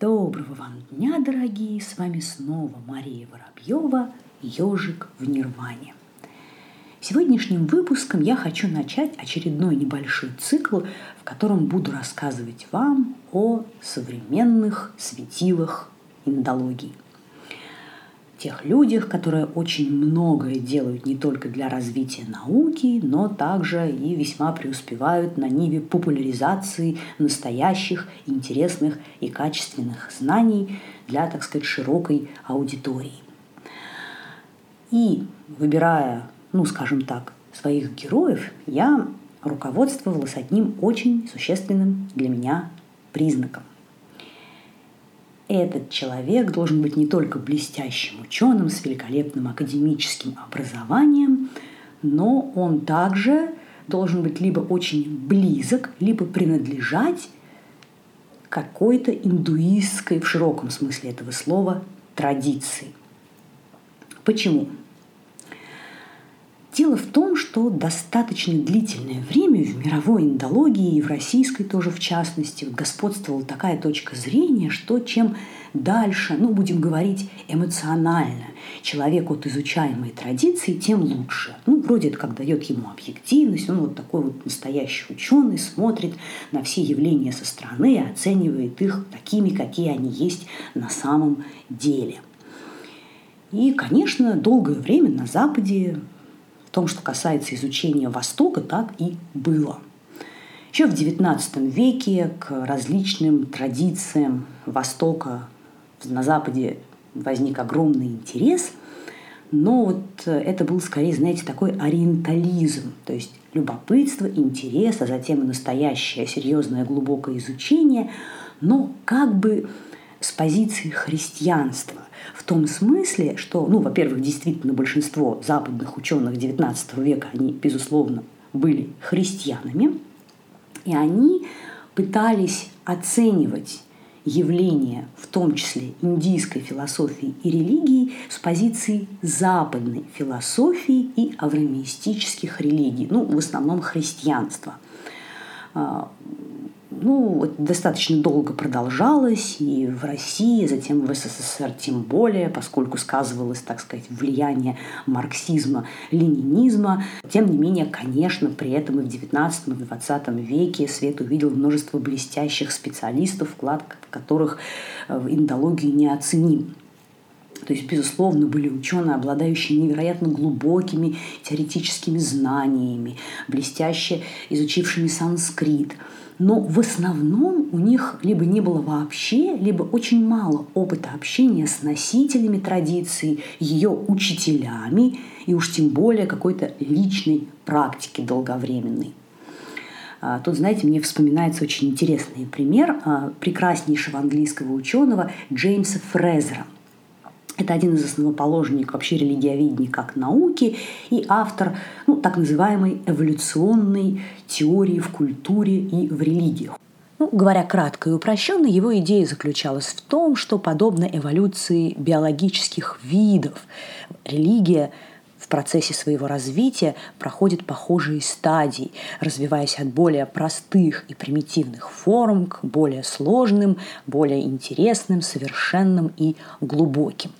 Доброго вам дня, дорогие! С вами снова Мария Воробьева, ежик в Нирване. Сегодняшним выпуском я хочу начать очередной небольшой цикл, в котором буду рассказывать вам о современных светилах индологии тех людях, которые очень многое делают не только для развития науки, но также и весьма преуспевают на ниве популяризации настоящих, интересных и качественных знаний для, так сказать, широкой аудитории. И выбирая, ну, скажем так, своих героев, я руководствовалась одним очень существенным для меня признаком этот человек должен быть не только блестящим ученым с великолепным академическим образованием, но он также должен быть либо очень близок, либо принадлежать какой-то индуистской, в широком смысле этого слова, традиции. Почему? Дело в том, что достаточно длительное время в мировой индологии и в российской тоже в частности господствовала такая точка зрения, что чем дальше, ну, будем говорить эмоционально, человек от изучаемой традиции, тем лучше. Ну, вроде это как дает ему объективность, он вот такой вот настоящий ученый, смотрит на все явления со стороны и оценивает их такими, какие они есть на самом деле. И, конечно, долгое время на Западе том, что касается изучения Востока, так и было. Еще в XIX веке к различным традициям Востока на Западе возник огромный интерес, но вот это был скорее, знаете, такой ориентализм, то есть любопытство, интерес, а затем и настоящее серьезное глубокое изучение, но как бы с позиции христианства в том смысле, что, ну, во-первых, действительно большинство западных ученых XIX века, они, безусловно, были христианами, и они пытались оценивать явления, в том числе индийской философии и религии, с позиции западной философии и авраамистических религий, ну, в основном христианства. Ну, это достаточно долго продолжалось и в России, затем в СССР тем более, поскольку сказывалось, так сказать, влияние марксизма, ленинизма. Тем не менее, конечно, при этом и в XIX и в XX веке свет увидел множество блестящих специалистов, вклад которых в индологию неоценим. То есть, безусловно, были ученые, обладающие невероятно глубокими теоретическими знаниями, блестяще изучившими санскрит – но в основном у них либо не было вообще, либо очень мало опыта общения с носителями традиции, ее учителями и уж тем более какой-то личной практики долговременной. А, тут, знаете, мне вспоминается очень интересный пример а, прекраснейшего английского ученого Джеймса Фрезера. Это один из основоположников вообще религиоведения как науки и автор ну, так называемой эволюционной теории в культуре и в религиях. Ну, говоря кратко и упрощенно, его идея заключалась в том, что подобно эволюции биологических видов, религия в процессе своего развития проходит похожие стадии, развиваясь от более простых и примитивных форм к более сложным, более интересным, совершенным и глубоким.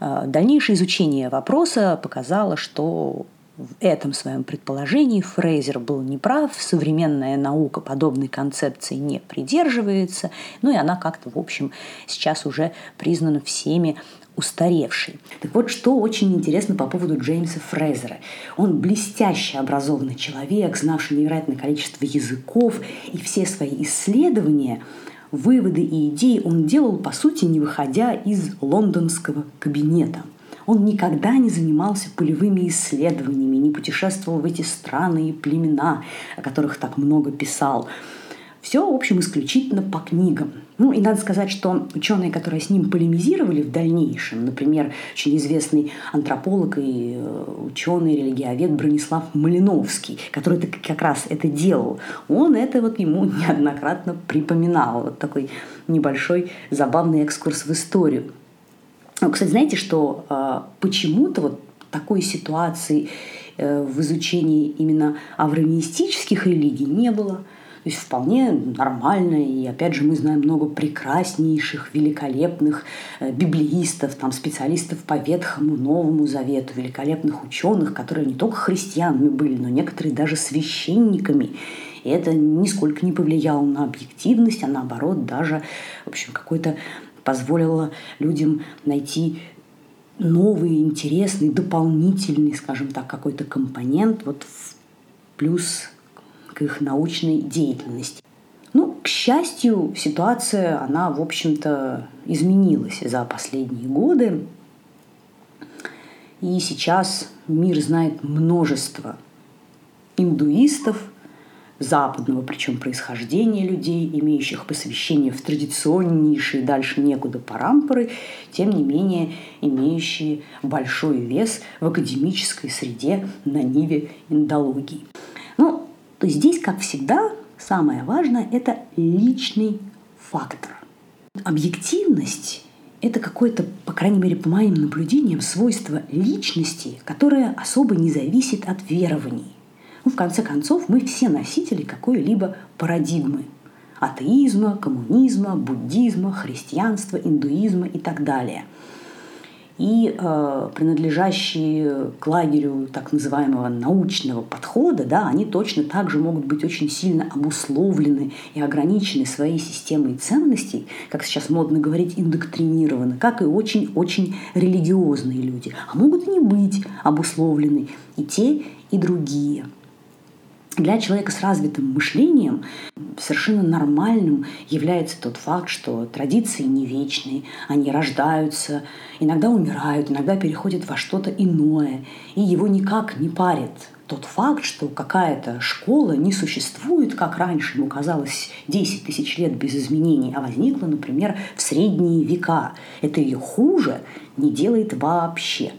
А, дальнейшее изучение вопроса показало, что в этом своем предположении Фрейзер был неправ, современная наука подобной концепции не придерживается, ну и она как-то, в общем, сейчас уже признана всеми устаревший. Так вот, что очень интересно по поводу Джеймса Фрейзера. Он блестяще образованный человек, знавший невероятное количество языков, и все свои исследования выводы и идеи он делал, по сути, не выходя из лондонского кабинета. Он никогда не занимался полевыми исследованиями, не путешествовал в эти страны и племена, о которых так много писал. Все, в общем, исключительно по книгам. Ну и надо сказать, что ученые, которые с ним полемизировали в дальнейшем, например, очень известный антрополог и э, ученый, религиовед Бронислав Малиновский, который как раз это делал, он это вот ему неоднократно припоминал. Вот такой небольшой забавный экскурс в историю. Ну, кстати, знаете, что э, почему-то вот такой ситуации э, в изучении именно авраамистических религий не было – То есть вполне нормально. И опять же мы знаем много прекраснейших, великолепных э, библеистов, там, специалистов по Ветхому, Новому Завету, великолепных ученых, которые не только христианами были, но некоторые даже священниками. И это нисколько не повлияло на объективность, а наоборот даже, в общем, какой-то позволило людям найти новый, интересный, дополнительный, скажем так, какой-то компонент вот в плюс к их научной деятельности. Ну, к счастью, ситуация, она, в общем-то, изменилась за последние годы. И сейчас мир знает множество индуистов, западного, причем происхождения людей, имеющих посвящение в традиционнейшие дальше некуда парампоры, тем не менее имеющие большой вес в академической среде на ниве индологии. Ну, то здесь, как всегда, самое важное – это личный фактор. Объективность – это какое-то, по крайней мере, по моим наблюдениям, свойство личности, которое особо не зависит от верований. Ну, в конце концов, мы все носители какой-либо парадигмы атеизма, коммунизма, буддизма, христианства, индуизма и так далее. И э, принадлежащие к лагерю так называемого научного подхода, да, они точно так же могут быть очень сильно обусловлены и ограничены своей системой ценностей, как сейчас модно говорить, индоктринированы, как и очень-очень религиозные люди. А могут и не быть обусловлены и те, и другие – для человека с развитым мышлением совершенно нормальным является тот факт, что традиции не вечные, они рождаются, иногда умирают, иногда переходят во что-то иное, и его никак не парит тот факт, что какая-то школа не существует, как раньше ему казалось 10 тысяч лет без изменений, а возникла, например, в средние века. Это ее хуже не делает вообще.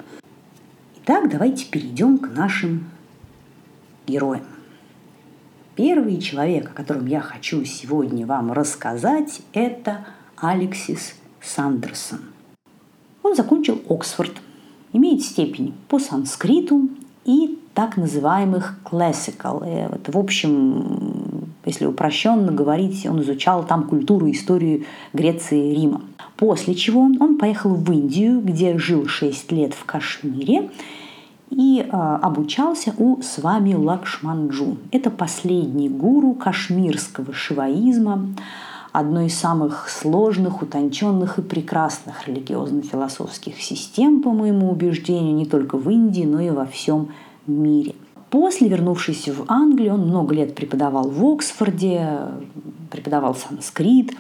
Итак, давайте перейдем к нашим героям. Первый человек, о котором я хочу сегодня вам рассказать, это Алексис Сандерсон. Он закончил Оксфорд, имеет степень по санскриту и так называемых classical. Это, в общем, если упрощенно говорить, он изучал там культуру историю Греции и Рима. После чего он поехал в Индию, где жил 6 лет в Кашмире, и а, обучался у Свами Лакшманджу. Это последний гуру кашмирского шиваизма, одной из самых сложных, утонченных и прекрасных религиозно-философских систем, по моему убеждению, не только в Индии, но и во всем мире. После, вернувшись в Англию, он много лет преподавал в Оксфорде, преподавал санскрит,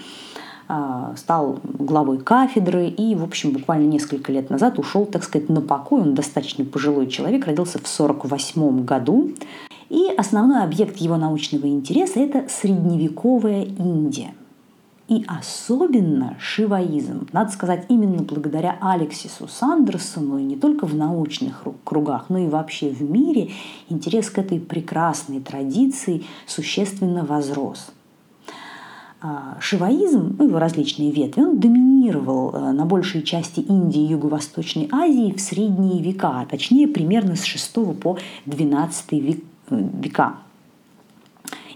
стал главой кафедры и, в общем, буквально несколько лет назад ушел, так сказать, на покой. Он достаточно пожилой человек, родился в 1948 году. И основной объект его научного интереса – это средневековая Индия. И особенно шиваизм. Надо сказать, именно благодаря Алексису Сандерсону, и не только в научных кругах, но и вообще в мире, интерес к этой прекрасной традиции существенно возрос – а, шиваизм, ну, его различные ветви, он доминировал э, на большей части Индии и Юго-Восточной Азии в средние века, а точнее примерно с 6 по 12 э, века.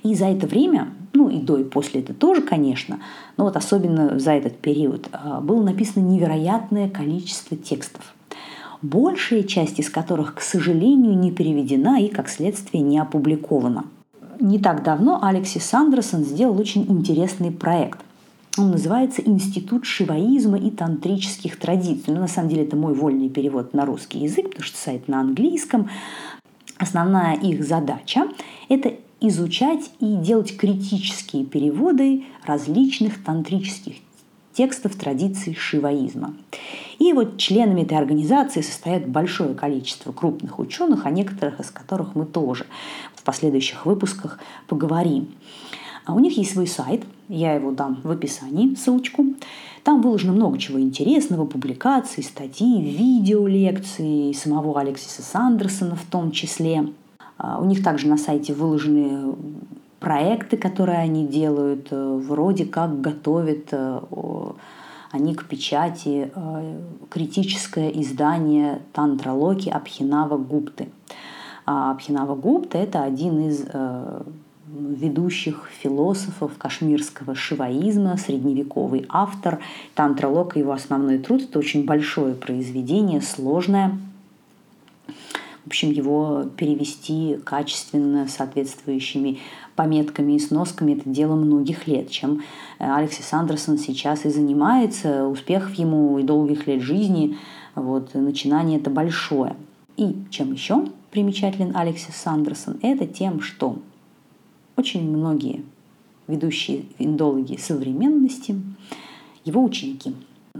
И за это время, ну и до и после это тоже, конечно, но вот особенно за этот период э, было написано невероятное количество текстов большая часть из которых, к сожалению, не переведена и, как следствие, не опубликована – не так давно Алексис Сандерсон сделал очень интересный проект. Он называется «Институт шиваизма и тантрических традиций». Но ну, на самом деле это мой вольный перевод на русский язык, потому что сайт на английском. Основная их задача – это изучать и делать критические переводы различных тантрических текстов традиций шиваизма. И вот членами этой организации состоят большое количество крупных ученых, о некоторых из которых мы тоже в последующих выпусках поговорим. А у них есть свой сайт, я его дам в описании, ссылочку. Там выложено много чего интересного, публикаций, статьи, видео, лекции самого Алексиса Сандерсона в том числе. А у них также на сайте выложены проекты, которые они делают, э, вроде как готовят э, они к печати э, критическое издание Тантралоки Абхинава Гупты. А Абхинава Гупта – это один из ведущих философов кашмирского шиваизма, средневековый автор. Тантра Лока, его основной труд, это очень большое произведение, сложное. В общем, его перевести качественно, соответствующими пометками и сносками, это дело многих лет, чем Алексис Андерсон сейчас и занимается. Успехов ему и долгих лет жизни, вот, начинание это большое. И чем еще примечателен Алексис Сандерсон, это тем, что очень многие ведущие индологи современности, его ученики.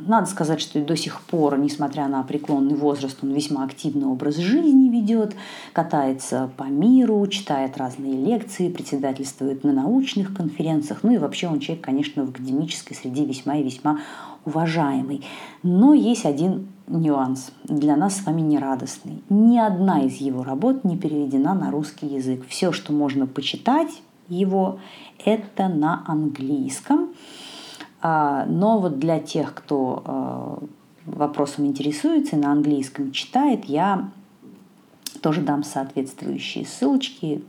Надо сказать, что до сих пор, несмотря на преклонный возраст, он весьма активный образ жизни ведет, катается по миру, читает разные лекции, председательствует на научных конференциях. Ну и вообще он человек, конечно, в академической среде весьма и весьма уважаемый. Но есть один нюанс, для нас с вами нерадостный. Ни одна из его работ не переведена на русский язык. Все, что можно почитать его, это на английском. А, но вот для тех, кто а, вопросом интересуется и на английском читает, я тоже дам соответствующие ссылочки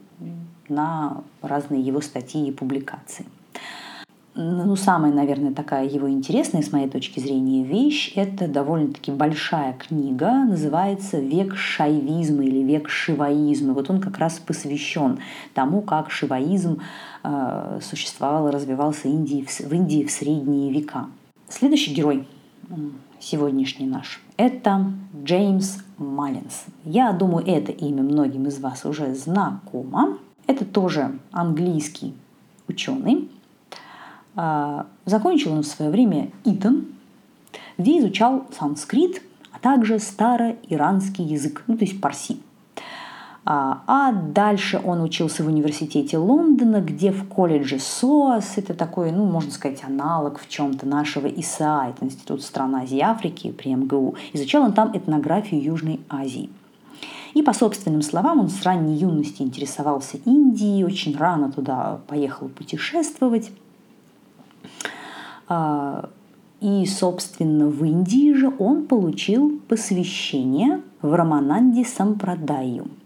на разные его статьи и публикации ну, самая, наверное, такая его интересная, с моей точки зрения, вещь – это довольно-таки большая книга, называется «Век шайвизма» или «Век шиваизма». Вот он как раз посвящен тому, как шиваизм э, существовал и развивался Индии, в Индии в средние века. Следующий герой сегодняшний наш – это Джеймс Маллинс. Я думаю, это имя многим из вас уже знакомо. Это тоже английский ученый, закончил он в свое время Итан, где изучал санскрит, а также староиранский язык, ну то есть парси. А, а дальше он учился в университете Лондона, где в колледже СОАС, это такой, ну, можно сказать, аналог в чем-то нашего ИСА, это Институт стран Азии и Африки при МГУ. Изучал он там этнографию Южной Азии. И по собственным словам, он с ранней юности интересовался Индией, очень рано туда поехал путешествовать. А, и, собственно, в Индии же он получил посвящение в Рамананди Сампрадаю –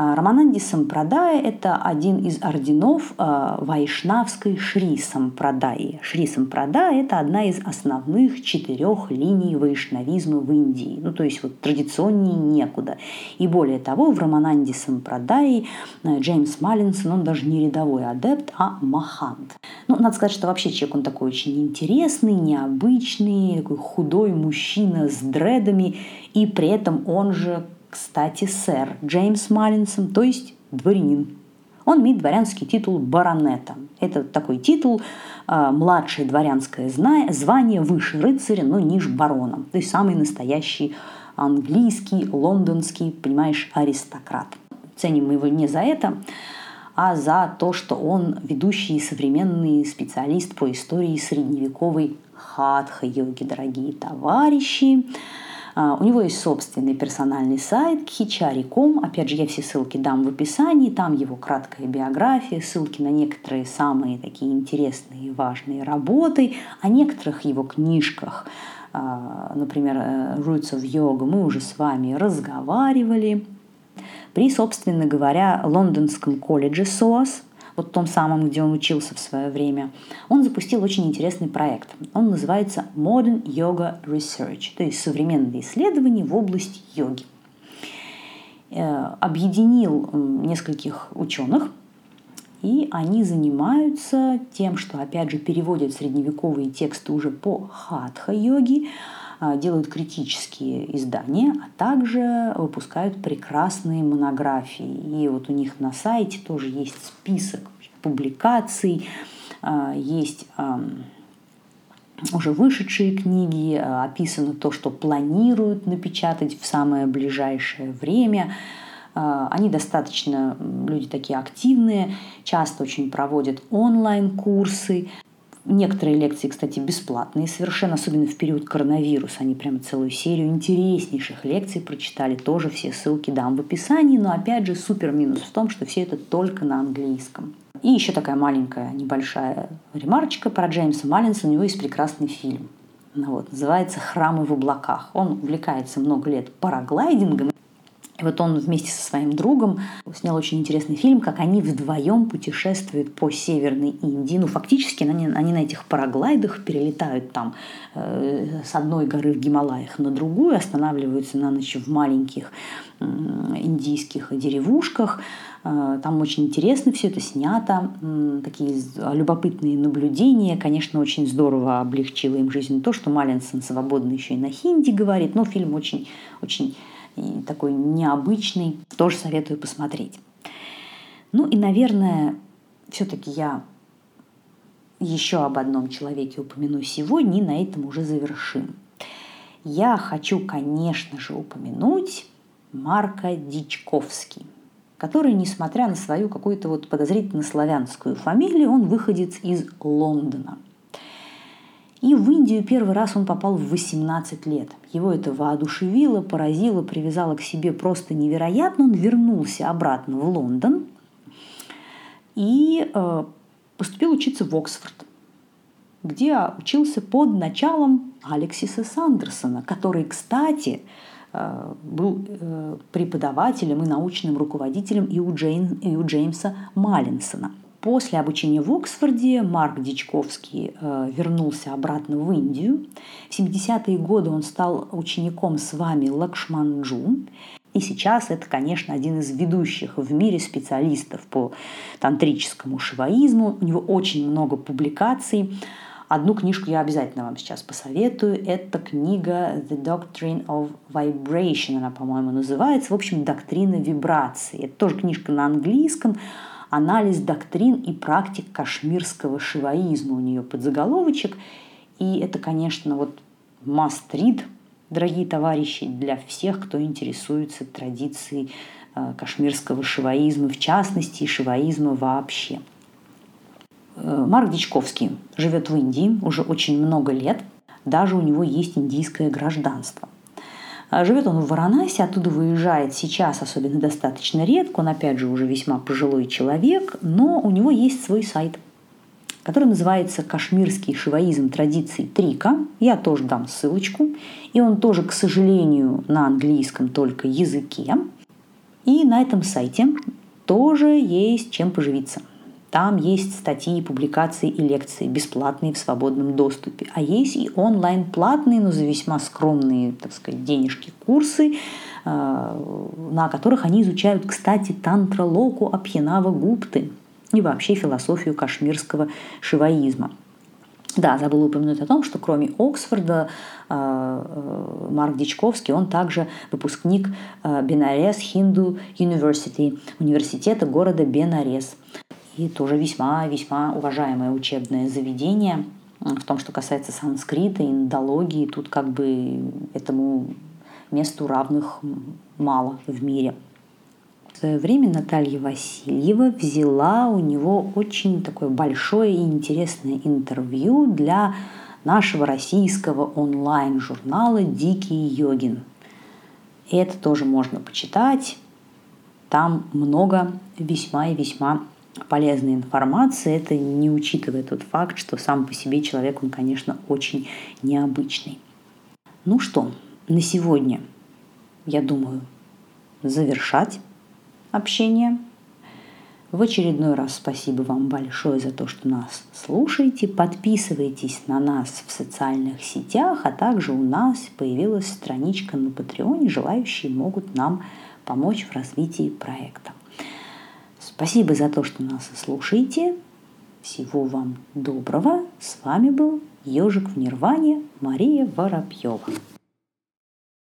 Рамананди Сампрадая – это один из орденов а, вайшнавской Шри Сампрадаи. Шри Сампрадая – это одна из основных четырех линий вайшнавизма в Индии. Ну, то есть вот традиционнее некуда. И более того, в Рамананди Сампрадаи а, Джеймс Маллинсон, он даже не рядовой адепт, а махант. Ну, надо сказать, что вообще человек он такой очень интересный, необычный, такой худой мужчина с дредами, и при этом он же кстати, сэр Джеймс Маллинсон, то есть дворянин. Он имеет дворянский титул баронета. Это такой титул, э, младшее дворянское звание, выше рыцаря, но ниже барона. То есть самый настоящий английский, лондонский, понимаешь, аристократ. Ценим мы его не за это, а за то, что он ведущий современный специалист по истории средневековой хатха-йоги, дорогие товарищи. А, у него есть собственный персональный сайт khichari.com. Опять же, я все ссылки дам в описании. Там его краткая биография, ссылки на некоторые самые такие интересные и важные работы, о некоторых его книжках. А, например, э, Roots of Yoga мы уже с вами разговаривали. При, собственно говоря, лондонском колледже СОАС – вот том самом, где он учился в свое время, он запустил очень интересный проект. Он называется Modern Yoga Research, то есть современные исследования в области йоги. Э, объединил нескольких ученых, и они занимаются тем, что, опять же, переводят средневековые тексты уже по хатха-йоге, а, делают критические издания, а также выпускают прекрасные монографии. И вот у них на сайте тоже есть список публикаций, а, есть уже вышедшие книги, а, описано то, что планируют напечатать в самое ближайшее время. Они достаточно, люди такие активные, часто очень проводят онлайн-курсы. Некоторые лекции, кстати, бесплатные совершенно, особенно в период коронавируса. Они прямо целую серию интереснейших лекций прочитали. Тоже все ссылки дам в описании. Но опять же, супер минус в том, что все это только на английском. И еще такая маленькая небольшая ремарочка про Джеймса Маллинса. У него есть прекрасный фильм. Вот, называется «Храмы в облаках». Он увлекается много лет параглайдингом И вот он вместе со своим другом снял очень интересный фильм, как они вдвоем путешествуют по Северной Индии. Ну, фактически они, они на этих параглайдах перелетают там э, с одной горы в Гималаях на другую, останавливаются на ночь в маленьких э, индийских деревушках. Э, там очень интересно все это снято, э, такие любопытные наблюдения. Конечно, очень здорово облегчило им жизнь то, что Маллинсон свободно еще и на хинди говорит, но фильм очень, очень и такой необычный. Тоже советую посмотреть. Ну и, наверное, все-таки я еще об одном человеке упомяну сегодня, и на этом уже завершим. Я хочу, конечно же, упомянуть Марка Дичковский, который, несмотря на свою какую-то вот подозрительно славянскую фамилию, он выходец из Лондона – и в Индию первый раз он попал в 18 лет. Его это воодушевило, поразило, привязало к себе просто невероятно. Он вернулся обратно в Лондон и э, поступил учиться в Оксфорд, где учился под началом Алексиса Сандерсона, который, кстати, э, был э, преподавателем и научным руководителем и у, Джейн, и у Джеймса Маллинсона – После обучения в Оксфорде Марк Дичковский э, вернулся обратно в Индию. В 70-е годы он стал учеником с вами Лакшманджу. И сейчас это, конечно, один из ведущих в мире специалистов по тантрическому шиваизму. У него очень много публикаций. Одну книжку я обязательно вам сейчас посоветую. Это книга The Doctrine of Vibration, она, по-моему, называется. В общем, доктрина вибрации. Это тоже книжка на английском анализ доктрин и практик кашмирского шиваизма у нее подзаголовочек. И это, конечно, вот must read, дорогие товарищи, для всех, кто интересуется традицией э, кашмирского шиваизма, в частности, и шиваизма вообще. Э, Марк Дичковский живет в Индии уже очень много лет, даже у него есть индийское гражданство. А живет он в Варанасе, оттуда выезжает сейчас, особенно достаточно редко. Он, опять же, уже весьма пожилой человек, но у него есть свой сайт, который называется «Кашмирский шиваизм традиций Трика». Я тоже дам ссылочку. И он тоже, к сожалению, на английском только языке. И на этом сайте тоже есть чем поживиться – там есть статьи, публикации и лекции, бесплатные в свободном доступе. А есть и онлайн-платные, но за весьма скромные, так сказать, денежки курсы, э, на которых они изучают, кстати, тантралоку Апьянава Гупты и вообще философию кашмирского шиваизма. Да, забыла упомянуть о том, что кроме Оксфорда, э, э, Марк Дичковский, он также выпускник Бенарес Хинду University, университета города Бенарес и тоже весьма-весьма уважаемое учебное заведение. В том, что касается санскрита, индологии, тут как бы этому месту равных мало в мире. В свое время Наталья Васильева взяла у него очень такое большое и интересное интервью для нашего российского онлайн-журнала «Дикий йогин». Это тоже можно почитать. Там много весьма и весьма полезной информации, это не учитывая тот факт, что сам по себе человек, он, конечно, очень необычный. Ну что, на сегодня, я думаю, завершать общение. В очередной раз спасибо вам большое за то, что нас слушаете. Подписывайтесь на нас в социальных сетях, а также у нас появилась страничка на Патреоне. Желающие могут нам помочь в развитии проекта. Спасибо за то, что нас слушаете. Всего вам доброго. С вами был Ежик в Нирване Мария Воробьева.